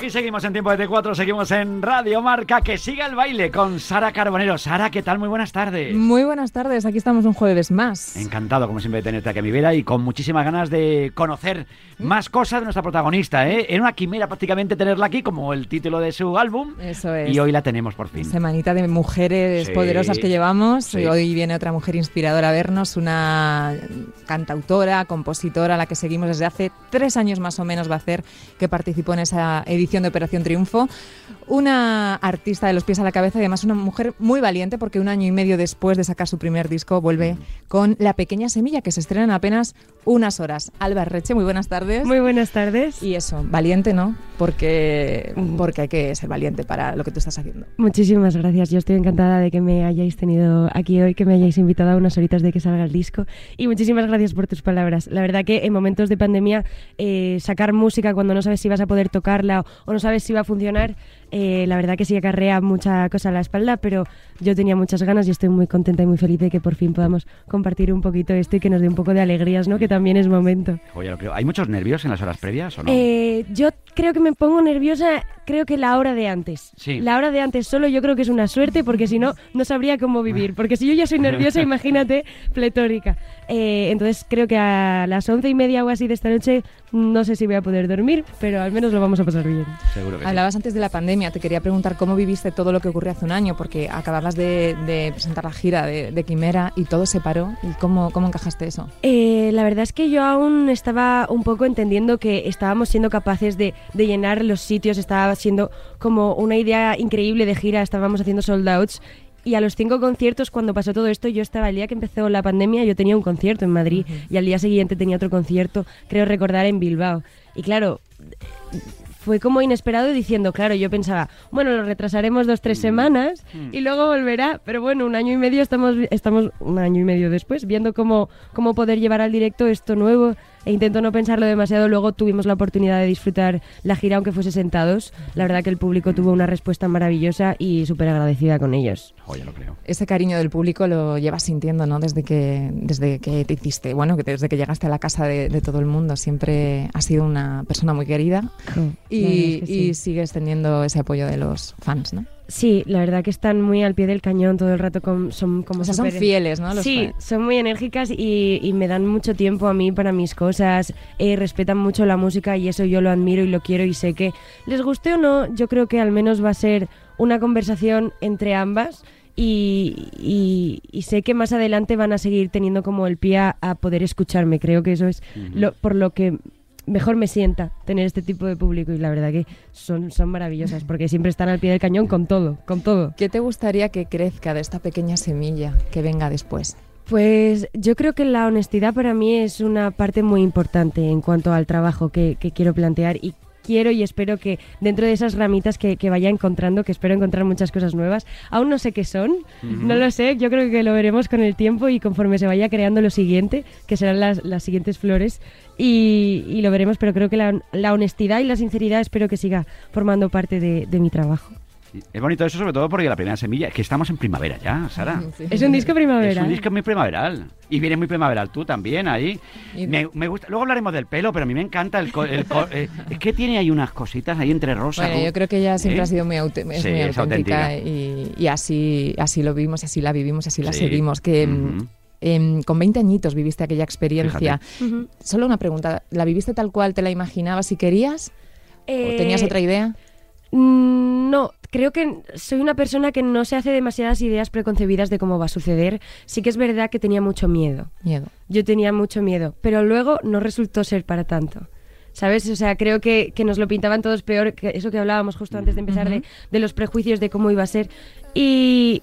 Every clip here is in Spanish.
Aquí seguimos en Tiempo de T4, seguimos en Radio Marca, que siga el baile con Sara Carbonero. Sara, ¿qué tal? Muy buenas tardes. Muy buenas tardes, aquí estamos un jueves más. Encantado, como siempre, de tenerte aquí a mi vera y con muchísimas ganas de conocer más cosas de nuestra protagonista. ¿eh? Era una quimera prácticamente tenerla aquí, como el título de su álbum. Eso es. Y hoy la tenemos por fin. Semanita de mujeres Sí, poderosas que llevamos. sí. Y hoy viene otra mujer inspiradora a vernos, una cantautora, compositora, a la que seguimos desde hace tres años más o menos va a hacer, que participó en esa edición de Operación Triunfo. Una artista de los pies a la cabeza y además una mujer muy valiente porque un año y medio después de sacar su primer disco vuelve con La Pequeña Semilla, que se estrena en apenas unas horas. Alba Reche, muy buenas tardes. Muy buenas tardes. Y eso, valiente, ¿no? Porque, porque hay que ser valiente para lo que tú estás haciendo. Muchísimas gracias. Yo estoy encantada de que me hayáis tenido aquí hoy, que me hayáis invitado a unas horitas de que salga el disco. Y muchísimas gracias por tus palabras. La verdad que en momentos de pandemia, eh, sacar música cuando no sabes si vas a poder tocarla o no sabes si va a funcionar, eh, la verdad que sí acarrea mucha cosa a la espalda, pero yo tenía muchas ganas y estoy muy contenta y muy feliz de que por fin podamos compartir un poquito esto y que nos dé un poco de alegrías, ¿no? Que también es momento. Oye, lo creo. ¿Hay muchos nervios en las horas previas o no? Eh, yo creo que me pongo nerviosa, creo que la hora de antes. Sí. La hora de antes solo yo creo que es una suerte porque si no, no sabría cómo vivir. Porque si yo ya soy nerviosa, imagínate, pletórica. Eh, entonces creo que a las once y media o así de esta noche no sé si voy a poder dormir, pero al menos lo vamos a pasar bien. Seguro que sí. Hablabas antes de la pandemia, te quería preguntar cómo viviste todo lo que ocurrió hace un año, porque acababas de, de presentar la gira de, de Quimera y todo se paró. ¿Y cómo, cómo encajaste eso? Eh, la verdad es que yo aún estaba un poco entendiendo que estábamos siendo capaces de, de llenar los sitios, estaba siendo como una idea increíble de gira, estábamos haciendo sold outs. Y a los cinco conciertos, cuando pasó todo esto, yo estaba el día que empezó la pandemia, yo tenía un concierto en Madrid y al día siguiente tenía otro concierto, creo recordar, en Bilbao. Y claro, fue como inesperado diciendo, claro, yo pensaba, bueno, lo retrasaremos dos, tres semanas y luego volverá, pero bueno, un año y medio estamos, estamos un año y medio después viendo cómo, cómo poder llevar al directo esto nuevo e intento no pensarlo demasiado, luego tuvimos la oportunidad de disfrutar la gira aunque fuese sentados, la verdad que el público tuvo una respuesta maravillosa y súper agradecida con ellos. Oye, lo creo. Ese cariño del público lo llevas sintiendo, ¿no? Desde que, desde que te hiciste, bueno, que desde que llegaste a la casa de, de todo el mundo. Siempre has sido una persona muy querida y, La verdad es que sí. y sigues teniendo ese apoyo de los fans, ¿no? Sí, la verdad que están muy al pie del cañón todo el rato, con, son como O sea, son fieles, ¿no? Los sí, fans. son muy enérgicas y, y me dan mucho tiempo a mí para mis cosas, eh, respetan mucho la música y eso yo lo admiro y lo quiero y sé que les guste o no, yo creo que al menos va a ser una conversación entre ambas y, y- y sé que más adelante van a seguir teniendo como el pie a, a poder escucharme, creo que eso es lo, por lo que mejor me sienta tener este tipo de público y la verdad que son, son maravillosas porque siempre están al pie del cañón con todo, con todo. ¿Qué te gustaría que crezca de esta pequeña semilla que venga después? Pues yo creo que la honestidad para mí es una parte muy importante en cuanto al trabajo que, que quiero plantear y quiero y espero que dentro de esas ramitas que, que vaya encontrando, que espero encontrar muchas cosas nuevas, aún no sé qué son, no lo sé, yo creo que lo veremos con el tiempo y conforme se vaya creando lo siguiente, que serán las, las siguientes flores y, y lo veremos, pero creo que la, la honestidad y la sinceridad espero que siga formando parte de, de mi trabajo. Es bonito eso, sobre todo porque la primera semilla es que estamos en primavera ya, Sara. Sí. Es un disco primavera. Es un ¿eh? disco muy primaveral. Y viene muy primaveral tú también ahí. Me, me gusta. Luego hablaremos del pelo, pero a mí me encanta el. co- el co- eh, es que tiene ahí unas cositas ahí entre rosas. Bueno, yo creo que ella siempre ¿Eh? ha sido muy, aute- es Sí, muy es auténtica, y, y así, así lo vivimos, así la vivimos, así la Sí. seguimos. Que Ujú. em, con 20 añitos viviste aquella experiencia. Solo una pregunta, ¿la viviste tal cual te la imaginabas y querías? ¿O Eh, tenías otra idea? Mm, No, creo que soy una persona que no se hace demasiadas ideas preconcebidas de cómo va a suceder. Sí que es verdad que tenía mucho miedo. Miedo. Yo tenía mucho miedo, pero luego no resultó ser para tanto. ¿Sabes? O sea, creo que, que nos lo pintaban todos peor, que eso que hablábamos justo antes de empezar, de, de los prejuicios de cómo iba a ser. Y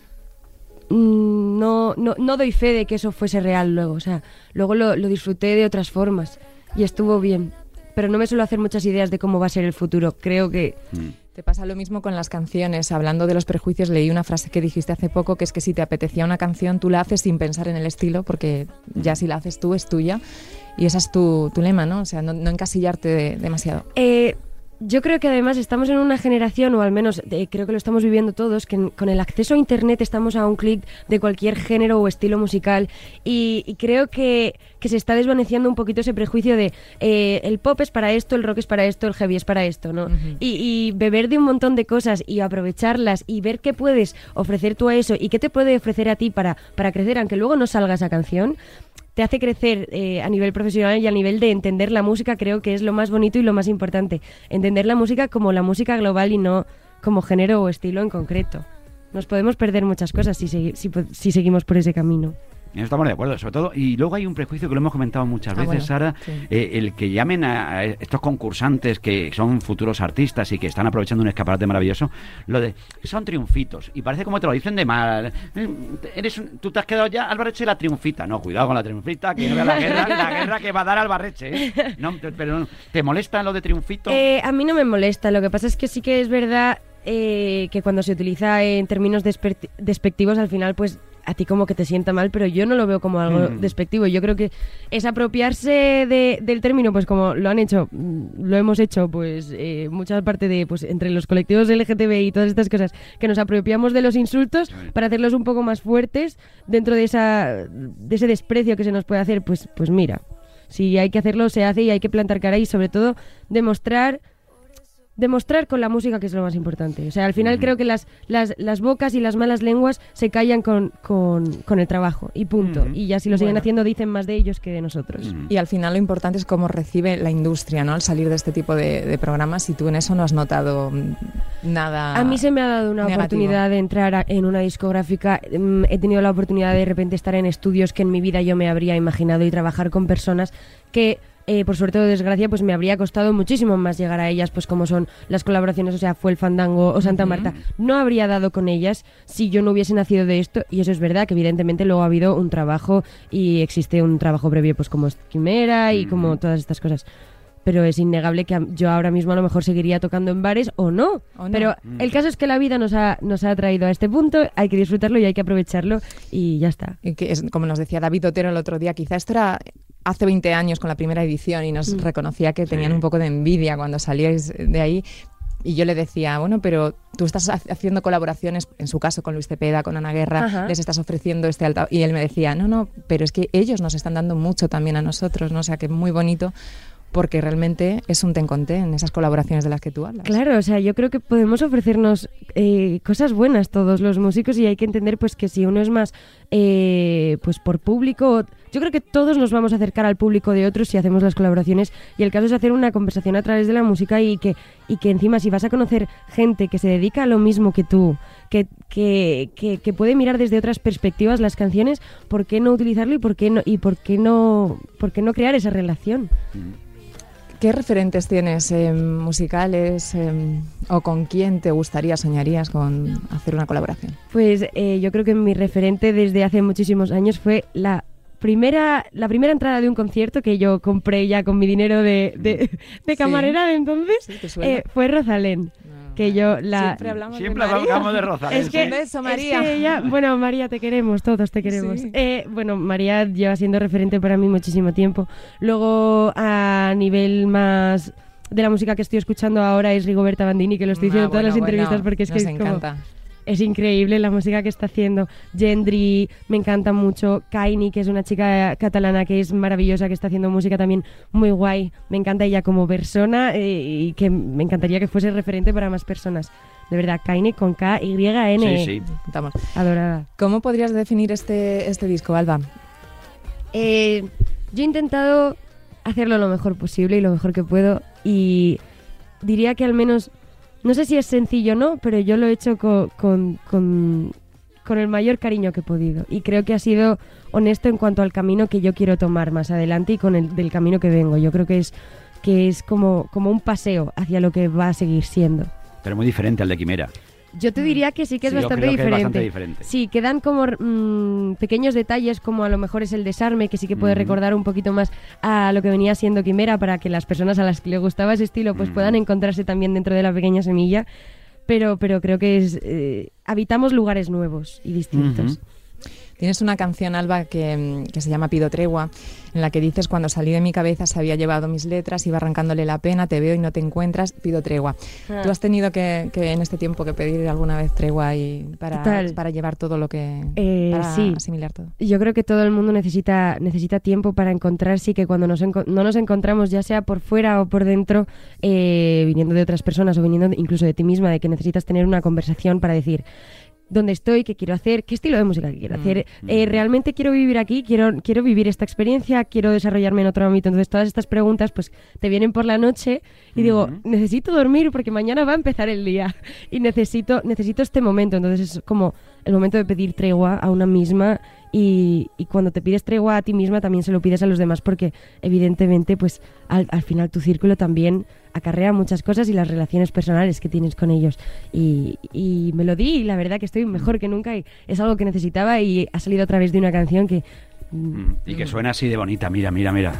mm, no, no, no doy fe de que eso fuese real luego. O sea, luego lo, lo disfruté de otras formas y estuvo bien. Pero no me suelo hacer muchas ideas de cómo va a ser el futuro. Creo que Mm. Te pasa lo mismo con las canciones. Hablando de los prejuicios, leí una frase que dijiste hace poco, que es que si te apetecía una canción, tú la haces sin pensar en el estilo, porque ya si la haces tú, es tuya. Y ese es tu, tu lema, ¿no? O sea, no, encasillarte de- demasiado. Eh, yo creo que además estamos en una generación, o al menos eh, creo que lo estamos viviendo todos, que con el acceso a Internet estamos a un clic de cualquier género o estilo musical y, y creo que, que se está desvaneciendo un poquito ese prejuicio de eh, el pop es para esto, el rock es para esto, el heavy es para esto, ¿no? y, y beber de un montón de cosas y aprovecharlas y ver qué puedes ofrecer tú a eso y qué te puede ofrecer a ti para, para crecer, aunque luego no salga esa canción, te hace crecer eh, a nivel profesional y a nivel de entender la música, creo que es lo más bonito y lo más importante. Entender la música como la música global y no como género o estilo en concreto. Nos podemos perder muchas cosas si, si, si seguimos por ese camino. En eso estamos de acuerdo, sobre todo. Y luego hay un prejuicio que lo hemos comentado muchas Ah, veces, bueno, Sara, sí. eh, el que llamen a, estos concursantes que son futuros artistas y que están aprovechando un escaparate maravilloso, lo de son triunfitos. Y parece como te lo dicen de mal. Eh, Eres un- tú te has quedado ya Albarreche la triunfita. No, cuidado con la triunfita, que no la guerra, la guerra que va a dar Albarreche. ¿eh? No, te- pero ¿te molesta lo de triunfito? Eh, a mí no me molesta, lo que pasa es que sí que es verdad eh, que cuando se utiliza en términos despectivos al final pues a ti como que te sienta mal, pero yo no lo veo como algo Mm. despectivo. Yo creo que es apropiarse de- del término, pues como lo han hecho, mm, lo hemos hecho, pues eh, mucha parte de, pues entre los colectivos LGTB y todas estas cosas, que nos apropiamos de los insultos para hacerlos un poco más fuertes dentro de esa, de ese desprecio que se nos puede hacer, pues, pues mira, si hay que hacerlo, se hace y hay que plantar cara y sobre todo demostrar demostrar con la música que es lo más importante. O sea, al final creo que las, las, las bocas y las malas lenguas se callan con, con, con el trabajo y punto. Y ya si lo siguen Bueno. haciendo dicen más de ellos que de nosotros. Mm. Y al final lo importante es cómo recibe la industria, ¿no? Al salir de este tipo de, de programas y tú en eso no has notado mm, nada. A mí se me ha dado una negativo. oportunidad de entrar a- en una discográfica. Mm, He tenido la oportunidad de de repente estar en estudios que en mi vida yo me habría imaginado y trabajar con personas que, eh, por suerte o desgracia, pues me habría costado muchísimo más llegar a ellas, pues como son las colaboraciones, o sea, fue el Fandango o Santa Marta. No habría dado con ellas si yo no hubiese nacido de esto. Y eso es verdad, que evidentemente luego ha habido un trabajo y existe un trabajo previo, pues como es Quimera y como todas estas cosas. Pero es innegable que yo ahora mismo a lo mejor seguiría tocando en bares o no. O no. Pero el caso es que la vida nos ha, nos ha traído a este punto, hay que disfrutarlo y hay que aprovecharlo y ya está. Y que es, como nos decía David Otero el otro día, quizá esto era hace 20 años con la primera edición y nos reconocía que tenían un poco de envidia cuando salíais de ahí. Y yo le decía, bueno, pero tú estás ha- haciendo colaboraciones, en su caso con Luis Cepeda, con Ana Guerra, Ajá. les estás ofreciendo este alta. Y él me decía, no, no, pero es que ellos nos están dando mucho también a nosotros, ¿no? O sea, que muy bonito porque realmente es un ten con ten en esas colaboraciones de las que tú hablas. Claro, o sea, yo creo que podemos ofrecernos eh, cosas buenas todos los músicos y hay que entender pues que si uno es más eh, pues por público, yo creo que todos nos vamos a acercar al público de otros si hacemos las colaboraciones y el caso es hacer una conversación a través de la música y que, y que encima si vas a conocer gente que se dedica a lo mismo que tú, que, que, que, que puede mirar desde otras perspectivas las canciones, ¿por qué no utilizarlo y por qué no, y por qué no, por qué no crear esa relación? ¿Qué referentes tienes eh, musicales eh, o con quién te gustaría, soñarías con hacer una colaboración? Pues eh, yo creo que mi referente desde hace muchísimos años fue la primera la primera entrada de un concierto que yo compré ya con mi dinero de, de, de Sí. camarera de entonces eh, fue Rosalén que yo la Siempre hablamos Siempre de María. hablamos de Rosalén. es que, Un beso, es María. que ella- bueno, María, te queremos, todos te queremos. Sí. Eh, bueno, María lleva siendo referente para mí muchísimo tiempo. Luego, a nivel más de la música que estoy escuchando ahora es Rigoberta Bandini, que lo estoy Ah, diciendo en todas bueno, las bueno, entrevistas porque es nos que es como- encanta. Es increíble la música que está haciendo. Gendry me encanta mucho. Kaini, que es una chica catalana que es maravillosa, que está haciendo música también muy guay. Me encanta ella como persona eh, y que me encantaría que fuese referente para más personas. De verdad, Kaini con K, Y, N. Sí, sí. Estamos. Adorada. ¿Cómo podrías definir este, este disco, Alba? Eh, yo he intentado hacerlo lo mejor posible y lo mejor que puedo y diría que al menos, no sé si es sencillo o no, pero yo lo he hecho co- con, con- con el mayor cariño que he podido y creo que ha sido honesto en cuanto al camino que yo quiero tomar más adelante y con el del camino que vengo. Yo creo que es que es como, como un paseo hacia lo que va a seguir siendo. Pero muy diferente al de Quimera. Yo te diría que sí que es, Sí, yo bastante, creo que es diferente. bastante diferente. Sí, quedan como mm, pequeños detalles, como a lo mejor es el desarme, que sí que puede recordar un poquito más a lo que venía siendo Quimera, para que las personas a las que le gustaba ese estilo pues puedan encontrarse también dentro de la pequeña semilla. Pero, pero creo que es eh, habitamos lugares nuevos y distintos. Tienes una canción, Alba, que, mm, que se llama Pido Tregua, en la que dices, cuando salí de mi cabeza se había llevado mis letras, iba arrancándole la pena, te veo y no te encuentras, pido tregua. Ah. ¿Tú has tenido que, que en este tiempo que pedir alguna vez tregua y para, Total. para llevar todo lo que... Eh, para sí. asimilar todo? Yo creo que todo el mundo necesita, necesita tiempo para encontrarse y que cuando nos enco- no nos encontramos, ya sea por fuera o por dentro, eh, viniendo de otras personas o viniendo incluso de ti misma, de que necesitas tener una conversación para decir dónde estoy, qué quiero hacer, qué estilo de música quiero Mm, hacer, eh, realmente quiero vivir aquí, quiero, quiero vivir esta experiencia, quiero desarrollarme en otro ámbito. Entonces todas estas preguntas pues te vienen por la noche y digo, necesito dormir porque mañana va a empezar el día y necesito, necesito este momento. Entonces es como el momento de pedir tregua a una misma y, y cuando te pides tregua a ti misma también se lo pides a los demás porque evidentemente pues al, al final tu círculo también acarrea muchas cosas y las relaciones personales que tienes con ellos y, y me lo di y la verdad que estoy mejor que nunca y es algo que necesitaba y ha salido a través de una canción que mm, Mm, Y que suena así de bonita, mira, mira, mira.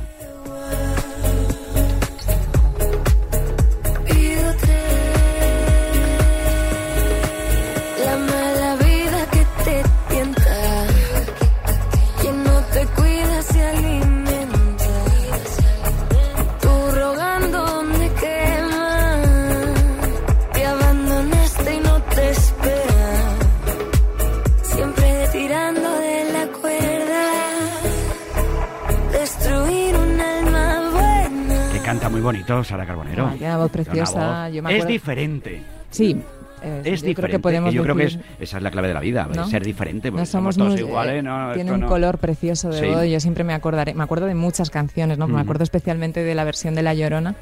Muy bonito, Sara Carbonero. Ah, tiene una voz una preciosa, voz- yo me Es diferente. Sí. eh, Es yo diferente. creo que podemos yo creo que es, esa es la clave de la vida, ¿no? ser diferente. Porque No somos todos muy- iguales, eh, no, tiene un no. color precioso de Sí. voz. Yo siempre me acordaré, me acuerdo de muchas canciones, ¿no? Me acuerdo especialmente de la versión de La Llorona,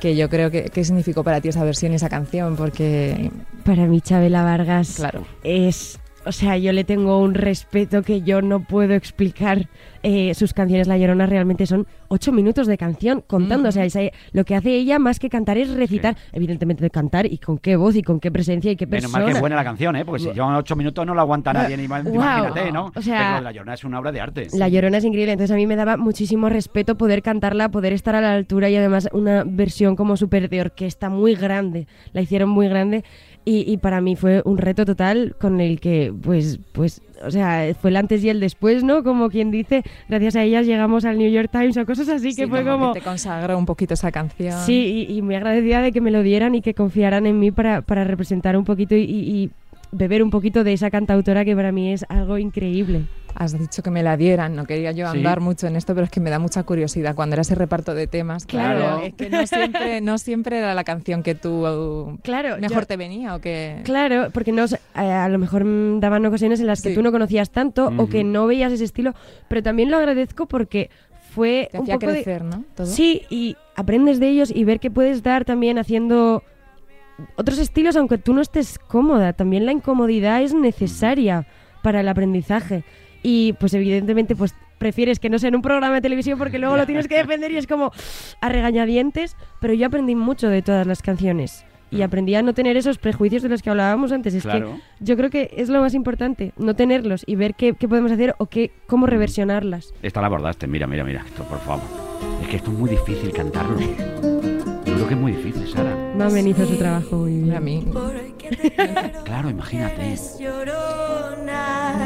que yo creo que qué significó para ti esa versión y esa canción, porque para mí Chabela Vargas claro, es, o sea, yo le tengo un respeto que yo no puedo explicar. Eh, sus canciones La Llorona realmente son ocho minutos de canción contando, o sea, es, eh, lo que hace ella más que cantar es recitar, evidentemente de cantar y con qué voz y con qué presencia y qué Menos persona. mal que es buena la canción, ¿eh? Porque si en ocho minutos no la aguanta nadie, ni Wow. imagínate, ¿no? O sea, Pero La Llorona es una obra de arte. La Llorona es increíble, entonces a mí me daba muchísimo respeto poder cantarla, poder estar a la altura y además una versión como súper de orquesta muy grande, la hicieron muy grande y, y para mí fue un reto total con el que pues, pues, o sea, fue el antes y el después, ¿no? Como quien dice, gracias a ellas llegamos al New York Times o cosas así que Sí, fue como... que te consagró un poquito esa canción. Sí, y, y muy agradecida de que me lo dieran y que confiaran en mí para, para representar un poquito y- y beber un poquito de esa cantautora que para mí es algo increíble. Has dicho que me la dieran, no quería yo Sí. andar mucho en esto, pero es que me da mucha curiosidad cuando era ese reparto de temas. Claro. es que no siempre, no siempre era la canción que tú Claro, mejor yo- te venía o que... Claro, porque no, eh, a lo mejor mm, daban ocasiones en las que Sí. tú no conocías tanto o que no veías ese estilo, pero también lo agradezco porque fue Te un hacía poco de- crecer, ¿no? Todo. Sí, y aprendes de ellos y ver que puedes dar también haciendo otros estilos aunque tú no estés cómoda. También la incomodidad es necesaria para el aprendizaje. Y pues evidentemente pues prefieres que no sea en un programa de televisión porque luego lo tienes que defender y es como a regañadientes, pero yo aprendí mucho de todas las canciones. Y aprendí a no tener esos prejuicios de los que hablábamos antes. Es Claro. que yo creo que es lo más importante, no tenerlos y ver qué, qué podemos hacer o qué, cómo reversionarlas. Esta la abordaste, mira, mira, mira, esto, por favor. Es que esto es muy difícil cantarlo. Yo creo que es muy difícil, Sara. Mamen hizo su trabajo muy bien. A mí, Claro, imagínate.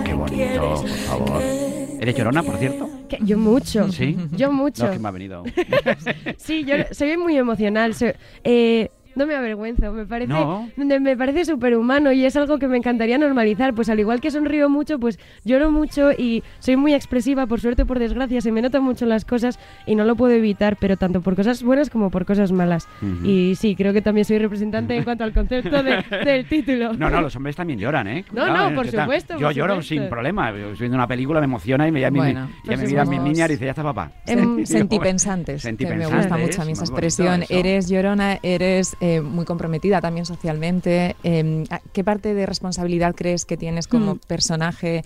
Qué bonito, por favor. ¿Eres llorona, por cierto? Que- Yo mucho. Sí. Yo mucho. No, es que me ha venido. Sí, yo soy muy emocional. soy- eh, no me avergüenzo, me parece, No. me parece súper humano y es algo que me encantaría normalizar. Pues al igual que sonrío mucho, pues lloro mucho y soy muy expresiva, por suerte o por desgracia, se me notan mucho las cosas y no lo puedo evitar, pero tanto por cosas buenas como por cosas malas. Y sí, creo que también soy representante en cuanto al concepto de- del título. No, no, los hombres también lloran, ¿eh? No, no, por supuesto, Yo por lloro supuesto. sin problema. Yo Estoy viendo una película, me emociona y me, ya, me- Bueno, ya me pues miran mis niñas y dice, ya está papá. Em, Sentipensantes, que me Sentipensantes, gusta mucho a mí esa expresión. Eres llorona, eres eh, muy comprometida también socialmente. Eh, ¿Qué parte de responsabilidad crees que tienes como Hmm. personaje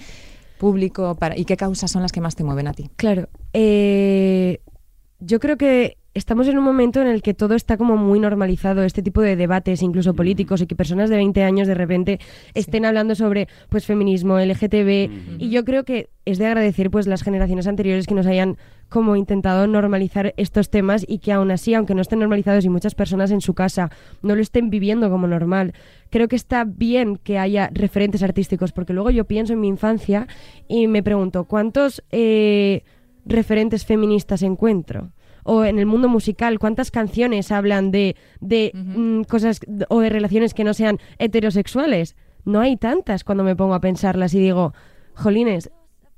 público para, y qué causas son las que más te mueven a ti? Claro. eh, yo creo que estamos en un momento en el que todo está como muy normalizado, este tipo de debates, incluso políticos, y que personas de 20 años de repente estén hablando sobre pues feminismo, LGTB, y yo creo que es de agradecer pues las generaciones anteriores que nos hayan como intentado normalizar estos temas y que aún así, aunque no estén normalizados y muchas personas en su casa no lo estén viviendo como normal, creo que está bien que haya referentes artísticos, porque luego yo pienso en mi infancia y me pregunto, ¿cuántos eh, referentes feministas encuentro? O en el mundo musical, ¿cuántas canciones hablan de, de mm, cosas o de relaciones que no sean heterosexuales? No hay tantas cuando me pongo a pensarlas y digo, jolines,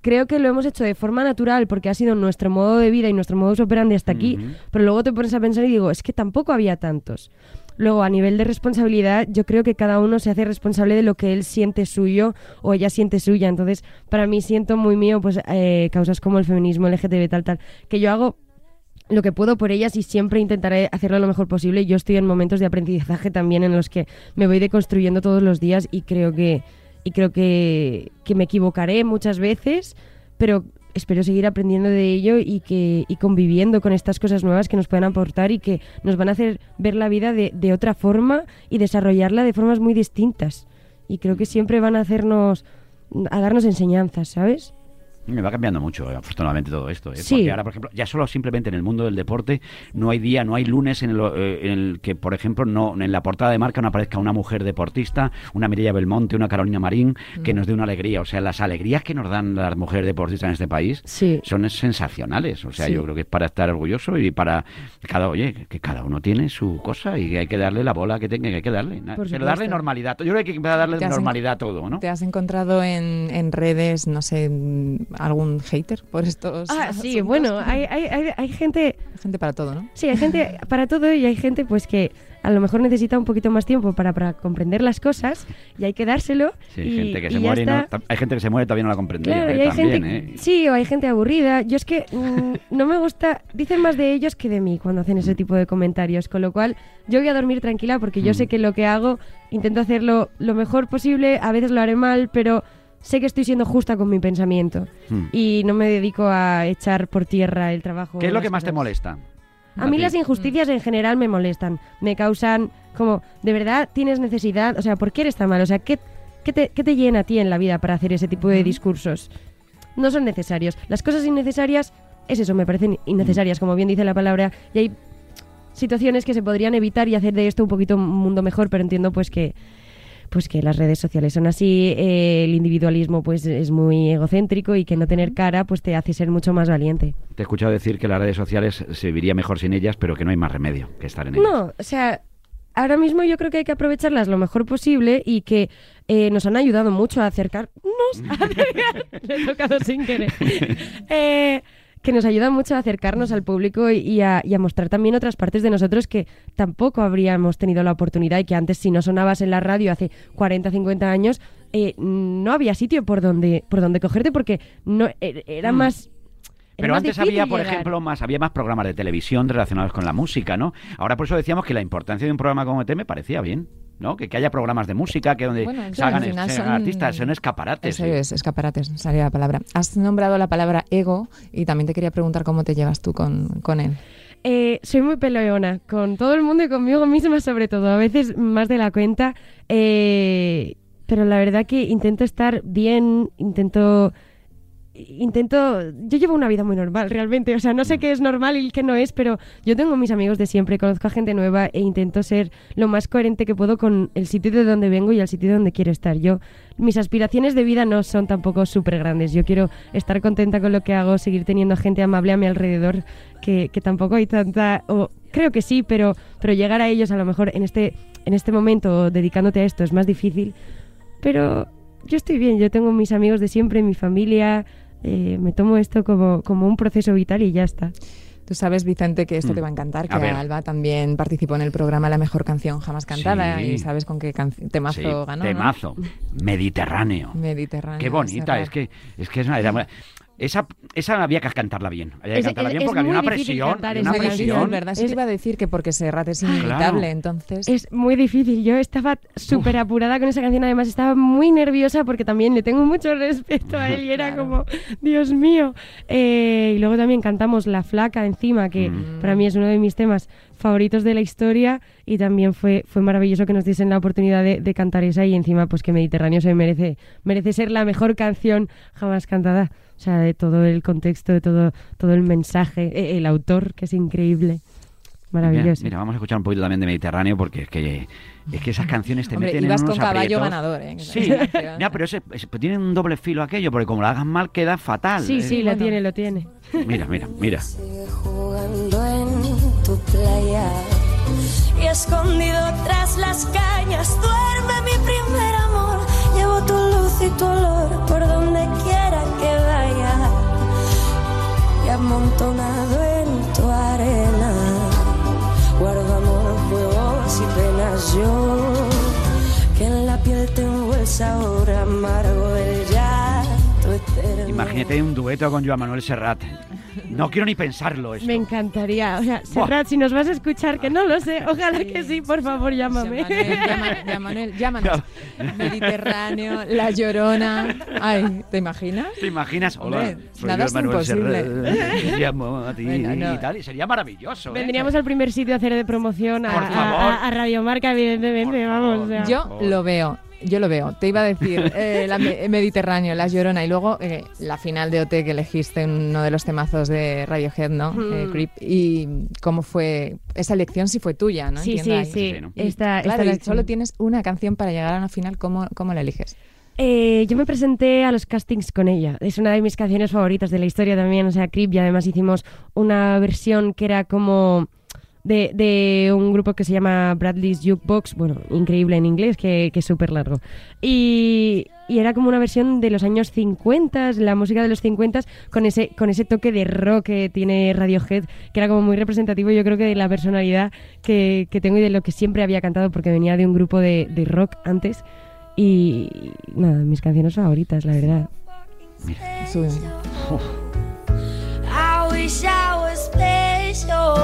creo que lo hemos hecho de forma natural porque ha sido nuestro modo de vida y nuestro modus operandi hasta aquí, pero luego te pones a pensar y digo, es que tampoco había tantos. Luego, a nivel de responsabilidad, yo creo que cada uno se hace responsable de lo que él siente suyo o ella siente suya. Entonces, para mí siento muy mío pues eh, causas como el feminismo, LGTB, tal, tal, que yo hago lo que puedo por ellas y siempre intentaré hacerlo lo mejor posible. Yo estoy en momentos de aprendizaje también en los que me voy deconstruyendo todos los días y creo que y creo que, que me equivocaré muchas veces, pero espero seguir aprendiendo de ello y que y conviviendo con estas cosas nuevas que nos pueden aportar y que nos van a hacer ver la vida de, de otra forma y desarrollarla de formas muy distintas. Y creo que siempre van a hacernos a darnos enseñanzas, ¿sabes? Me va cambiando mucho, afortunadamente, todo esto. ¿eh? Sí. Porque ahora, por ejemplo, ya solo simplemente en el mundo del deporte no hay día, no hay lunes en el, eh, en el que, por ejemplo, no en la portada de marca no aparezca una mujer deportista, una Mireia Belmonte, una Carolina Marín, que nos dé una alegría. O sea, las alegrías que nos dan las mujeres deportistas en este país Sí. son sensacionales. O sea, Sí. yo creo que es para estar orgulloso y para cada, oye, que cada uno tiene su cosa y que hay que darle la bola que tenga que hay que darle. Por Pero darle normalidad. Yo creo que hay que darle normalidad a todo, ¿no? ¿Te has encontrado en, en redes, no sé, mm, algún hater por estos Ah, sí, asuntos? bueno, hay, hay, hay, hay gente Gente para todo, ¿no? Sí, hay gente para todo y hay gente pues que a lo mejor necesita un poquito más tiempo para, para comprender las cosas y hay que dárselo. Sí, y, gente que se ya muere y no- está. hay gente que se muere y todavía no la comprende. Claro, eh, y hay también, gente, ¿eh? sí, o hay gente aburrida. Yo es que mm, no me gusta, dicen más de ellos que de mí cuando hacen ese tipo de comentarios, con lo cual yo voy a dormir tranquila porque yo sé Mm. que lo que hago intento hacerlo lo mejor posible, a veces lo haré mal, pero sé que estoy siendo justa con mi pensamiento Mm. y no me dedico a echar por tierra el trabajo. ¿Qué es lo que más te molesta? A mí ti? las injusticias en general me molestan. Me causan como, ¿de verdad tienes necesidad? O sea, ¿por qué eres tan mal? O sea, ¿qué, qué te, qué te llena a ti en la vida para hacer ese tipo de discursos? No son necesarios. Las cosas innecesarias, es eso, me parecen innecesarias, como bien dice la palabra. Y hay situaciones que se podrían evitar y hacer de esto un poquito un mundo mejor, pero entiendo pues que pues que las redes sociales son así, eh, el individualismo pues es muy egocéntrico y que no tener cara pues te hace ser mucho más valiente. Te he escuchado decir que las redes sociales se viviría mejor sin ellas, pero que no hay más remedio que estar en ellas. No, o sea, ahora mismo yo creo que hay que aprovecharlas lo mejor posible y que eh, nos han ayudado mucho a acercarnos. A acercar- Le he tocado sin querer. Eh, que nos ayuda mucho a acercarnos al público y, a, y a mostrar también otras partes de nosotros que tampoco habríamos tenido la oportunidad y que antes si no sonabas en la radio hace 40, 50 años, eh, no había sitio por donde, por donde cogerte porque no e- era Mm. más... Pero antes había, por llegar. ejemplo, más había más programas de televisión relacionados con la música, ¿no? Ahora por eso decíamos que la importancia de un programa como ET me parecía bien, ¿no? Que, que haya programas de música, que donde Bueno, salgan al final salgan son- artistas, son escaparates. Eso sí. es, escaparates, salía la palabra. Has nombrado la palabra ego y también te quería preguntar cómo te llevas tú con, con él. Eh, soy muy peleona con todo el mundo y conmigo misma sobre todo, a veces más de la cuenta, eh, pero la verdad que intento estar bien, intento... Intento, yo llevo una vida muy normal realmente, o sea, no sé qué es normal y qué no es, pero yo tengo mis amigos de siempre, conozco a gente nueva e intento ser lo más coherente que puedo con el sitio de donde vengo y el sitio donde quiero estar. Yo, mis aspiraciones de vida no son tampoco súper grandes, yo quiero estar contenta con lo que hago, seguir teniendo gente amable a mi alrededor, que, que tampoco hay tanta, o creo que sí, pero, pero llegar a ellos a lo mejor en este, en este momento dedicándote a esto es más difícil, pero yo estoy bien, yo tengo mis amigos de siempre, mi familia, eh, me tomo esto como, como un proceso vital y ya está. Tú sabes, Vicente, que esto Mm. te va a encantar, que A. Alba también participó en el programa La Mejor Canción Jamás Cantada Sí. y sabes con qué temazo Sí, ganó, ¿no? temazo. Mediterráneo. Mediterráneo. Qué bonita, es que es que es una esa, esa había que cantarla bien. Había que Es- cantarla es- bien es porque había muy una difícil presión. esa una presión. ¿verdad? Es- te iba a decir que porque Serrat es inimitable, claro. entonces... Es muy difícil. Yo estaba súper apurada con esa canción. Además, estaba muy nerviosa porque también le tengo mucho respeto a él y era Claro. como, Dios mío. Eh, y luego también cantamos La Flaca encima, que Mm. para mí es uno de mis temas favoritos de la historia. Y también fue, fue maravilloso que nos diesen la oportunidad de, de cantar esa. Y encima, pues que Mediterráneo se merece, merece ser la mejor canción jamás cantada. O sea, de todo el contexto, de todo, todo el mensaje, eh, el autor, que es increíble. Mira, Maravilloso. mira, vamos a escuchar un poquito también de Mediterráneo porque es que, es que esas canciones te Hombre, meten ibas en con unos caballo aprietos. ganador, ¿eh? Sí, mira, pero ese, ese- pues tiene un doble filo aquello, porque como lo hagas mal queda fatal. Sí, Eh, sí, lo bueno. tiene, lo tiene. Mira, mira, mira. Sigue jugando en tu playa y escondido tras las cañas duerme mi primer amor. Llevo tu luz y tu olor por donde quiera amontonado en tu arena guardo amor, juegos y penas yo que en la piel tengo el sabor amargo. Imagínate un dueto con Joan Manuel Serrat. No quiero ni pensarlo esto. Me encantaría. O sea, Serrat, si nos vas a escuchar, que no lo sé, ojalá que sí, por favor, llámame. Llama- Manuel, llámanos. Mediterráneo, La Llorona. Ay, ¿te imaginas? ¿Te imaginas? Hola, Hombre, soy nada Joan Manuel imposible. Serrat. Te llamo a ti Venga, no. y tal. Y sería maravilloso. ¿eh? Vendríamos al primer sitio a hacer de promoción a, a- favor. a- a Radio Marca, evidentemente, Por vamos. favor. o sea. Yo lo veo. Yo lo veo. Te iba a decir eh, la Me- Mediterráneo, La Llorona y luego eh, la final de OT que elegiste, uno de los temazos de Radiohead, ¿no? Mm. Eh, Creep. Y cómo fue esa elección si fue tuya, ¿no? Sí, Entiendo sí, ahí. sí. Sí, ¿no? Y, Esta- claro, esta y solo tienes una canción para llegar a una final. ¿Cómo, cómo la eliges? Eh, yo me presenté a los castings con ella. Es una de mis canciones favoritas de la historia también, o sea, Creep. Y además hicimos una versión que era como de, de un grupo que se llama Bradley's Jukebox. Bueno, increíble en inglés, que, que es súper largo. Y, y era como una versión de los años 50, la música de los 50, con ese, con ese toque de rock que tiene Radiohead, que era como muy representativo, yo creo que de la personalidad que, que tengo y de lo que siempre había cantado, porque venía de un grupo de, de rock antes. Y nada, mis canciones favoritas, la verdad. Su- I wish I was special,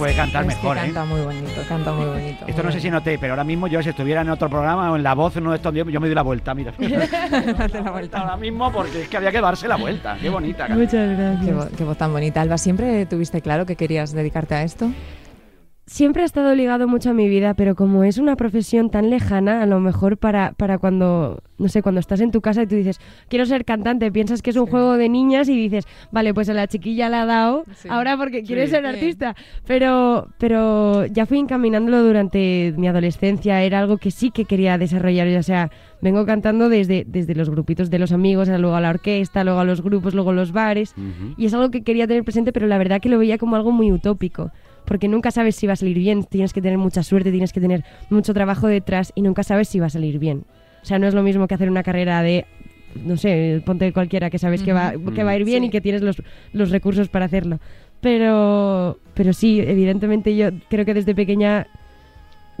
puede cantar es mejor, que ¿eh? canta muy bonito, canta muy bonito. Esto no sé si noté, pero ahora mismo yo si estuviera en otro programa o en La Voz, de estos días, yo me doy la vuelta, mira. Date la vuelta. ahora mismo porque es que había que darse la vuelta. Qué bonita. Muchas Qué, gracias. vo- qué voz tan bonita. Alba, ¿siempre tuviste claro que querías dedicarte a esto? Siempre ha estado ligado mucho a mi vida, pero como es una profesión tan lejana, a lo mejor para, para cuando, no sé, cuando estás en tu casa y tú dices, quiero ser cantante, piensas que es un Sí. juego de niñas y dices, vale, pues a la chiquilla la ha dado, Sí. ahora porque quiere Sí. ser artista. Pero, pero ya fui encaminándolo durante mi adolescencia, era algo que sí que quería desarrollar, ya sea, vengo cantando desde, desde los grupitos de los amigos, luego a la orquesta, luego a los grupos, luego a los bares. Y es algo que quería tener presente, pero la verdad que lo veía como algo muy utópico. Porque nunca sabes si va a salir bien, tienes que tener mucha suerte, tienes que tener mucho trabajo detrás y nunca sabes si va a salir bien. O sea, no es lo mismo que hacer una carrera de, no sé, ponte cualquiera que sabes que, va, que va a ir bien Sí. y que tienes los, los recursos para hacerlo. Pero, pero sí, evidentemente yo creo que desde pequeña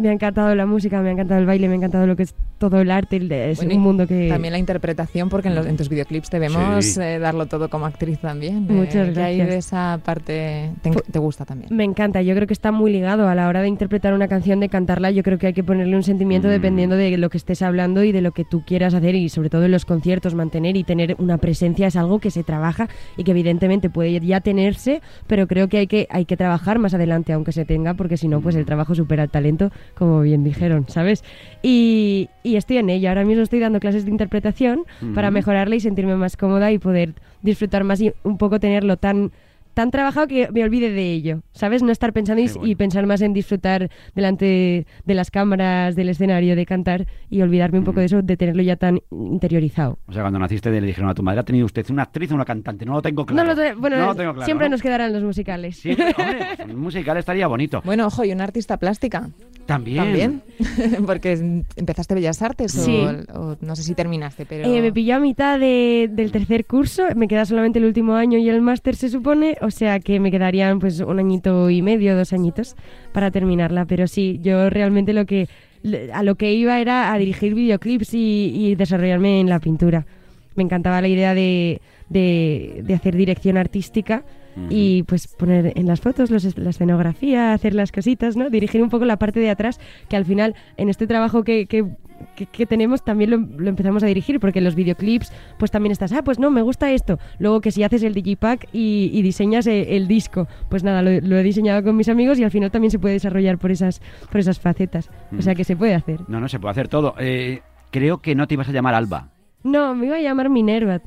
me ha encantado la música, me ha encantado el baile, me ha encantado lo que es todo el arte, el- es Bueno, un mundo que... También la interpretación, porque en, los- en tus videoclips te vemos Sí. eh, darlo todo como actriz también. Muchas Eh, que ahí gracias. de esa parte te gusta también. Me encanta, yo creo que está muy ligado a la hora de interpretar una canción, de cantarla, yo creo que hay que ponerle un sentimiento Mm. dependiendo de lo que estés hablando y de lo que tú quieras hacer y sobre todo en los conciertos mantener y tener una presencia es algo que se trabaja y que evidentemente puede ya tenerse, pero creo que hay que, hay que trabajar más adelante aunque se tenga porque si no pues el trabajo supera el talento, como bien dijeron, ¿sabes? Y, y estoy en ello, ahora mismo estoy dando clases de interpretación para mejorarla y sentirme más cómoda y poder disfrutar más y un poco tenerlo tan tan trabajado que me olvide de ello, ¿sabes? No estar pensando y, Qué bueno. y pensar más en disfrutar delante de las cámaras, del escenario, de cantar y olvidarme un poco de eso, de tenerlo ya tan interiorizado. O sea, cuando naciste le dijeron a tu madre, ¿ha tenido usted una actriz o una cantante? No lo tengo claro. No lo te- bueno, No lo tengo claro, siempre ¿no? nos quedarán los musicales. Siempre, hombre, un musical estaría bonito. Bueno, ojo, y una artista plástica. También. También, porque empezaste Bellas Artes o- Sí. o, no sé si terminaste, pero... Eh, me pilló a mitad de- del tercer curso, me queda solamente el último año y el máster se supone, o sea que me quedarían pues un añito y medio, dos añitos para terminarla, pero sí, yo realmente lo que a lo que iba era a dirigir videoclips y, y desarrollarme en la pintura. Me encantaba la idea de, de- de hacer dirección artística y pues poner en las fotos los la escenografía, hacer las cositas, ¿no? Dirigir un poco la parte de atrás, que al final en este trabajo que, que, que- que tenemos también lo, lo empezamos a dirigir, porque en los videoclips pues también estás, ah, pues no, me gusta esto. Luego que si haces el digipack y, y diseñas e- el, disco, pues nada, lo, lo he diseñado con mis amigos y al final también se puede desarrollar por esas, por esas facetas. O sea que se puede hacer. No, no, se puede hacer todo. Eh, creo que no te ibas a llamar Alba. No, me iba a llamar Minerva.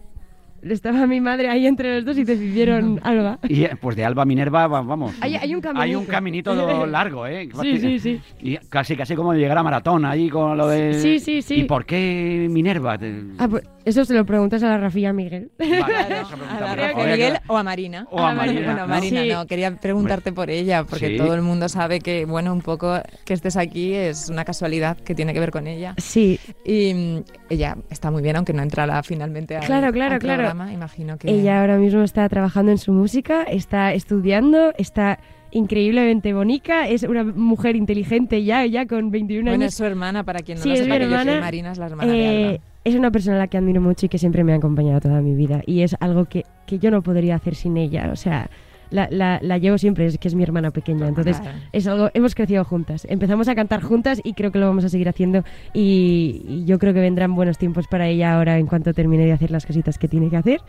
Estaba mi madre ahí entre los dos y decidieron Alba. Y eh, pues de Alba a Minerva, va- vamos. Hay- hay un Hay un caminito. largo, ¿eh? Sí, sí, sí. Y casi, casi como llegar a maratón ahí con lo de. Sí, sí, sí. ¿Y por qué Minerva? Ah, pues eso se lo preguntas a la Rafilla Miguel. Vale, Claro, a la Miguel o a Marina. O a Ah, Marina, Bueno, ¿no? Marina, Sí. no, quería preguntarte por ella, porque Sí. todo el mundo sabe que, bueno, un poco que estés aquí es una casualidad que tiene que ver con ella. Sí, Y mm, ella está muy bien, aunque no entrará finalmente al, Claro, claro, al claro. programa, imagino que... ella ahora mismo está trabajando en su música, está estudiando, está increíblemente bonita, es una mujer inteligente ya, ya con 21 Bueno, es años. su hermana, para quien no Sí, lo es sepa, que yo soy. Marina es la hermana de Eh, Alba. Es una persona a la que admiro mucho y que siempre me ha acompañado toda mi vida. Y es algo que, que yo no podría hacer sin ella. O sea, la, la- la llevo siempre, es que es mi hermana pequeña. Entonces, Claro. es algo, hemos crecido juntas. Empezamos a cantar juntas y creo que lo vamos a seguir haciendo. Y, y yo creo que vendrán buenos tiempos para ella ahora en cuanto termine de hacer las cositas que tiene que hacer.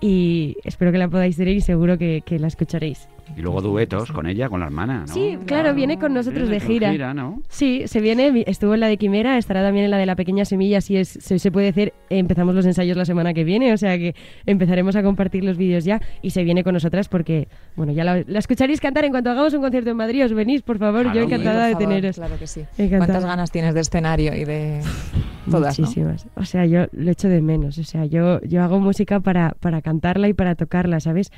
Y espero que la podáis tener y seguro que, que la escucharéis. Y luego duetos con ella, con la hermana, ¿no? Sí, claro, viene con nosotros Viene de con gira. ¿no? Sí, se viene, vi- estuvo en la de Quimera, estará también en la de la pequeña semilla, si es, se, se puede hacer, empezamos los ensayos la semana que viene, o sea que empezaremos a compartir los vídeos ya y se viene con nosotras porque, bueno, ya la, la escucharéis cantar en cuanto hagamos un concierto en Madrid, os venís, por favor, Claro, yo encantada de Por favor, teneros. Claro que sí. Encantada. ¿Cuántas ganas tienes de escenario y de todas, no? Muchísimas. O sea, yo lo echo de menos. O sea, yo, yo hago música para, para cantarla y para tocarla, ¿sabes?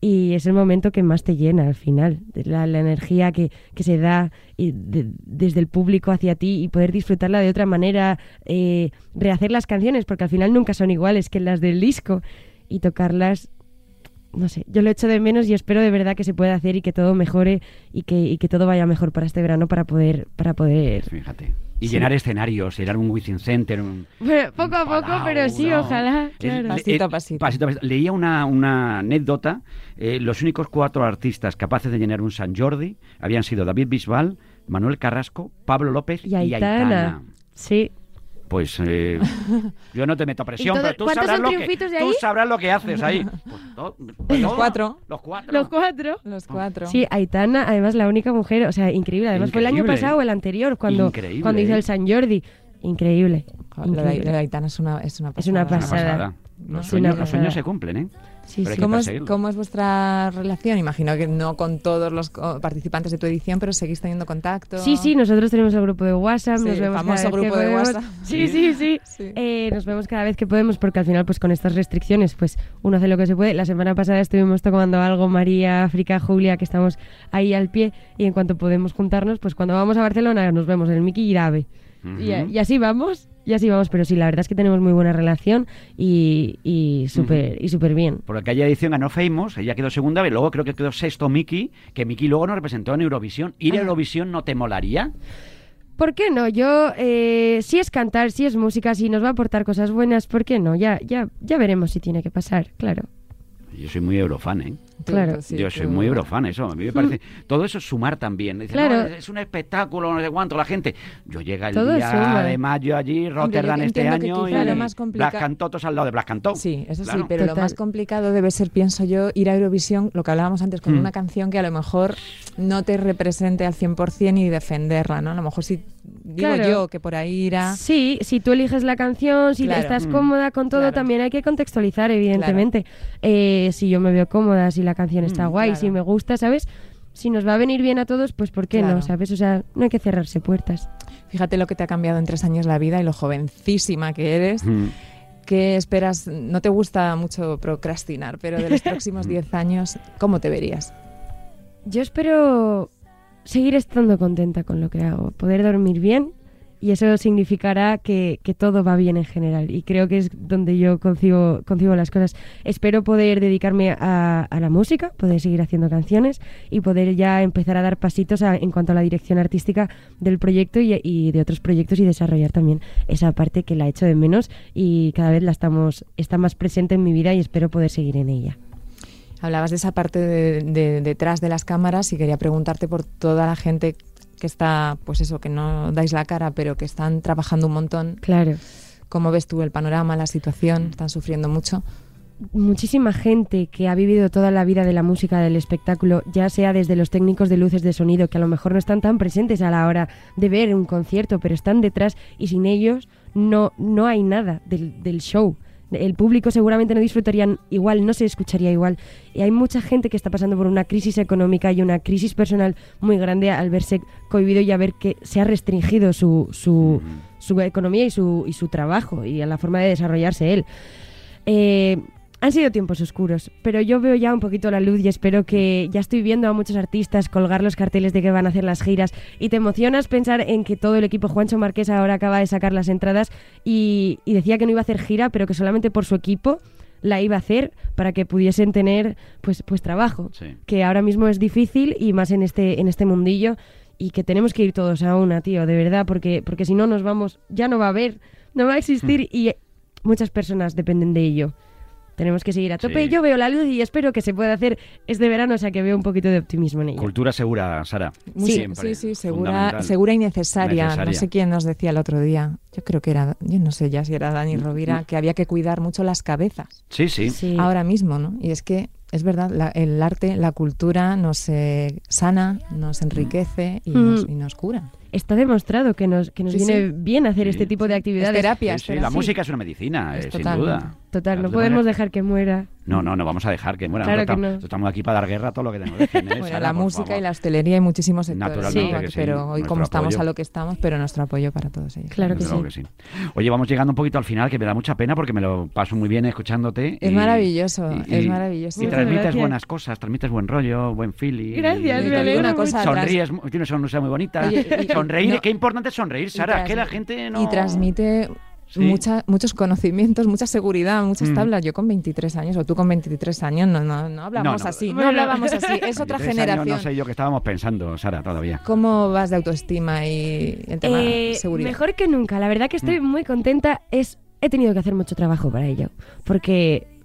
Y es el momento que más te llena al final. La, la energía que, que se da y de- desde el público hacia ti y poder disfrutarla de otra manera, eh, rehacer las canciones, porque al final nunca son iguales que las del disco, y tocarlas. No sé, yo lo echo de menos y espero de verdad que se pueda hacer y que todo mejore y que, y que todo vaya mejor para este verano para poder, para poder Fíjate. Y Sí. llenar escenarios, llenar un Wizzing Center, un... Bueno, poco a poco, Palau, pero sí, ¿no? ojalá. Claro. Pasito a pasito. pasito a pasito. Leía una, una anécdota. eh, los únicos cuatro artistas capaces de llenar un San Jordi habían sido David Bisbal, Manuel Carrasco, Pablo López Y Aitana. Sí. Pues eh, yo no te meto presión, ¿Y todo- pero tú sabrás, lo que, tú sabrás lo que haces ahí. Pues pues Los cuatro. Los cuatro. Los cuatro. Los cuatro. Sí, Aitana, además la única mujer, o sea, increíble. Además fue el año pasado o el anterior cuando, Increíble, cuando hizo ¿eh? el San Jordi. Increíble. Jo, Lo de, increíble. lo de Aitana es una, es una Es una pasada. Una pasada. pasada. Los, sueños, una los sueños pasada. se cumplen, ¿eh? Sí, sí. ¿Cómo es, perseguirlo. cómo es vuestra relación? Imagino que no con todos los participantes de tu edición, pero seguís teniendo contacto. Sí, sí, nosotros tenemos el grupo de WhatsApp, Sí, nos el vemos famoso cada vez que grupo de podemos. WhatsApp. Sí, sí, sí. Sí. Eh, nos vemos cada vez que podemos porque al final, pues con estas restricciones, pues uno hace lo que se puede. La semana pasada estuvimos tomando algo, María, África, Julia, que estamos ahí al pie y en cuanto podemos juntarnos, pues cuando vamos a Barcelona nos vemos el Miki y Dave. Y, así vamos, y así vamos, pero sí, la verdad es que tenemos muy buena relación y, y súper y bien. Por aquella edición ganó Famous, ella quedó segunda, y luego creo que quedó sexto Mickey, que Mickey luego nos representó en Eurovisión. ¿Ir a Eurovisión no te molaría? ¿Por qué no? Yo, eh, si es cantar, si es música, si nos va a aportar cosas buenas, ¿por qué no? Ya, ya, ya veremos si tiene que pasar, claro. Yo soy muy eurofan, ¿eh? Claro. sí, Yo soy muy eurofan, eso. A mí me parece. Todo eso es sumar también. Dice, Claro. no, es un espectáculo, no sé cuánto, la gente. Yo llega el Todo día suma. de mayo allí, Rotterdam este año, y lo más Blas Cantotos al lado de Blas Cantó. Sí, eso sí, pero lo más complicado debe ser, pienso yo, ir a Eurovisión, lo que hablábamos antes, con Mm. una canción que a lo mejor no te represente al 100% y defenderla, ¿no? A lo mejor si digo Claro. yo que por ahí irá... Sí, si tú eliges la canción, si Claro. estás Mm. cómoda con todo, Claro. también hay que contextualizar, evidentemente. Eh, si yo me veo cómoda, si la canción está Mm, guay, claro. si me gusta, ¿sabes? Si nos va a venir bien a todos, pues ¿por qué Claro. no? ¿Sabes? O sea, no hay que cerrarse puertas. Fíjate lo que te ha cambiado en tres años la vida y lo jovencísima que eres. Mm. ¿Qué esperas? No te gusta mucho procrastinar, pero de los próximos 10 años, ¿cómo te verías? Yo espero seguir estando contenta con lo que hago, poder dormir bien y eso significará que, que todo va bien en general y creo que es donde yo concibo, concibo las cosas. Espero poder dedicarme a, a la música, poder seguir haciendo canciones y poder ya empezar a dar pasitos a- en cuanto a la dirección artística del proyecto y, y de otros proyectos y desarrollar también esa parte que la echo de menos y cada vez la estamos está más presente en mi vida y espero poder seguir en ella. Hablabas de esa parte de, de- detrás de las cámaras y quería preguntarte por toda la gente que está, pues eso, que no dais la cara, pero que están trabajando un montón. Claro. ¿Cómo ves tú el panorama, la situación? ¿Están sufriendo mucho? muchísima gente que ha vivido toda la vida de la música, del espectáculo, ya sea desde los técnicos de luces de sonido, que a lo mejor no están tan presentes a la hora de ver un concierto, pero están detrás y sin ellos no, no hay nada del, del show. El público seguramente no disfrutaría igual, no se escucharía igual. Y hay mucha gente que está pasando por una crisis económica y una crisis personal muy grande al verse cohibido y a ver que se ha restringido su, su, su economía y su, y su trabajo y a la forma de desarrollarse él. Eh, han sido tiempos oscuros, pero yo veo ya un poquito la luz y espero que ya estoy viendo a muchos artistas colgar los carteles de que van a hacer las giras y te emocionas pensar en que todo el equipo Juancho Marqués ahora acaba de sacar las entradas y, y decía que no iba a hacer gira, pero que solamente por su equipo la iba a hacer para que pudiesen tener pues pues trabajo, Sí. que ahora mismo es difícil y más en este en este mundillo y que tenemos que ir todos a una, tío, de verdad, porque porque si no nos vamos, ya no va a haber, no va a existir y muchas personas dependen de ello. Tenemos que seguir a tope. Sí. Yo veo la luz y espero que se pueda hacer este verano, o sea que veo un poquito de optimismo en ello. Cultura segura, Sara. Muy- Siempre. sí, sí, segura, segura y necesaria. Necesaria. No sé quién nos decía el otro día. Yo creo que era, yo no sé ya si era Dani Rovira, que había que cuidar mucho las cabezas Sí, sí. Sí. ahora mismo, ¿no? Y es que es verdad, la- el arte, la cultura nos eh, sana, nos enriquece y, Mm. nos, y nos cura. Está demostrado que nos, que nos Sí, viene sí. bien hacer Sí. este tipo de Es actividades. terapia, Sí, es sí, la terapia. música es una medicina, Es eh, sin duda. Total, no podemos dejar que muera. No, no, no vamos a dejar que muera. Claro que no. Estamos aquí para dar guerra a todo lo que tenemos. ¿eh, Bueno, Sara, la música favor. y la hostelería hay muchísimos sectores, Naturalmente ¿no? que sí, pero hoy como estamos a lo que estamos, pero nuestro apoyo para todos ellos. Claro que sí. que sí. Oye, vamos llegando un poquito al final, que me da mucha pena porque me lo paso muy bien escuchándote. Es y- maravilloso, y- es y- maravilloso. Y transmites gracias. buenas cosas, transmites buen rollo, buen feeling. Gracias, y- Y me alegro Sonríes, tienes una sonrisa muy bonita. Sonreír, no- qué importante es sonreír, Sara, y que la gente no... Y transmite Sí. mucha- muchos conocimientos, mucha seguridad, muchas Mm. tablas. Yo con 23 años, o tú con 23 años, no, no, no no. así, no hablábamos así, es otra 23 años, generación. no sé yo qué estábamos pensando, Sara, todavía. ¿Cómo vas de autoestima y el tema Eh, de seguridad? mejor que nunca. La verdad que Mm. estoy muy contenta. Es, he tenido que hacer mucho trabajo para ello. Porque,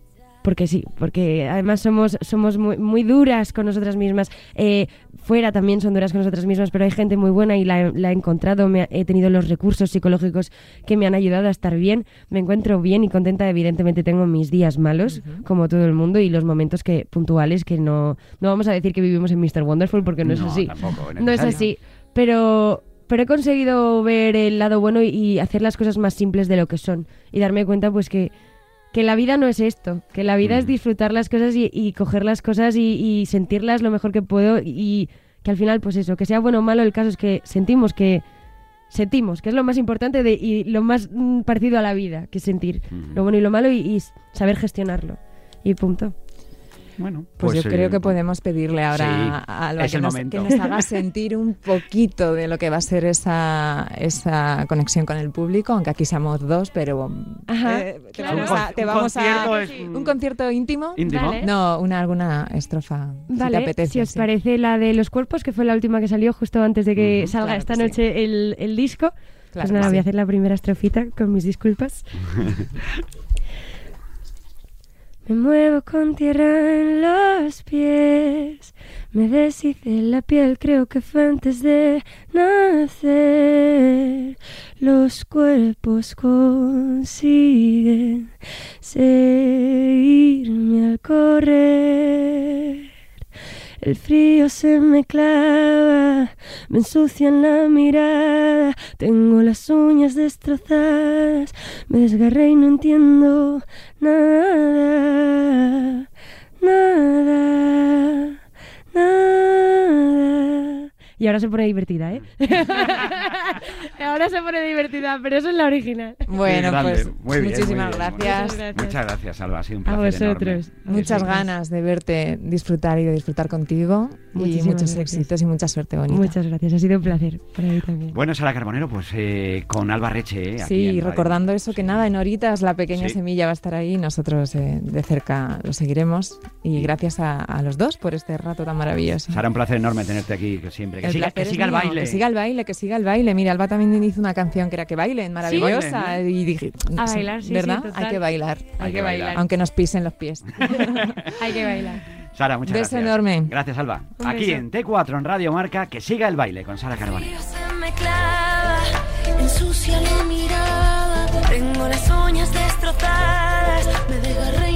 porque sí, porque además somos, somos muy, muy duras con nosotras mismas. Eh, fuera también son duras con nosotras mismas, pero hay gente muy buena y la, he- la he encontrado. Me ha- he tenido los recursos psicológicos que me han ayudado a estar bien. Me encuentro bien y contenta. Evidentemente tengo mis días malos, como todo el mundo, y los momentos que puntuales que no, no vamos a decir que vivimos en Mr. Wonderful porque no, es así. tampoco No es así, pero, pero he conseguido ver el lado bueno y, y hacer las cosas más simples de lo que son y darme cuenta pues que, que la vida no es esto, que la vida es Mm. disfrutar las cosas y, y coger las cosas y, y sentirlas lo mejor que puedo y que al final pues eso, que sea bueno o malo, el caso es que sentimos que sentimos, que es lo más importante de, y lo más mm, parecido a la vida, que sentir lo bueno y lo malo y, y saber gestionarlo. Y punto. Bueno, Pues, yo eh, creo que podemos pedirle ahora sí, a Alba que nos, momento. que nos haga sentir un poquito de lo que va a ser esa, esa conexión con el público, aunque aquí seamos dos, pero Ajá, eh, te claro. vamos a... un a concierto es un- ¿Un concierto íntimo? íntimo. Vale. No, una, alguna estrofa, si te Vale, apetece. si os sí. parece la de los cuerpos, que fue la última que salió justo antes de que salga claro esta que sí. noche el, el disco. Claro pues nada, voy a hacer la primera estrofita con mis disculpas. Me muevo con tierra en los pies, me deshice la piel, creo que fue antes de nacer. Los cuerpos consiguen seguirme al correr. El frío se me clava, me ensucian la mirada, tengo las uñas destrozadas, me desgarré y no entiendo nada, nada, nada. Y ahora se pone divertida, ¿eh? ahora se pone divertida, pero eso es la original. Bueno, pues muy bien, muchísimas muy bien, gracias. bien. Muchas gracias, Alba. Ha sido un A placer vosotros. enorme. A Muchas ganas de verte disfrutar y de disfrutar contigo. y Muchísimas muchos gracias. éxitos y mucha suerte bonita. Muchas gracias, ha sido un placer para mí también. Bueno, Sara Carbonero, pues eh, con Alba Reche. eh, aquí Sí, en y Radio. recordando eso, que nada, en horitas la pequeña Sí. semilla va a estar ahí, nosotros eh, de cerca lo seguiremos. Y gracias a, a los dos por este rato tan maravilloso. Sara, un placer enorme tenerte aquí que siempre. Que El siga, que siga el baile. Que siga el baile, que siga el baile. Mira, Alba también hizo una canción que era que bailen, maravillosa. Bailen, Y dije, A sí, bailar, sí, sí, ¿verdad? total. Hay que bailar. Hay que bailar. Aunque nos pisen los pies. Hay que bailar. Sara, muchas Beso gracias. enorme. Gracias, Alba. Un Aquí beso. en T4, en Radio Marca, que siga el baile con Sara ensucia la mirada. Tengo las uñas destrozadas, me desgarré y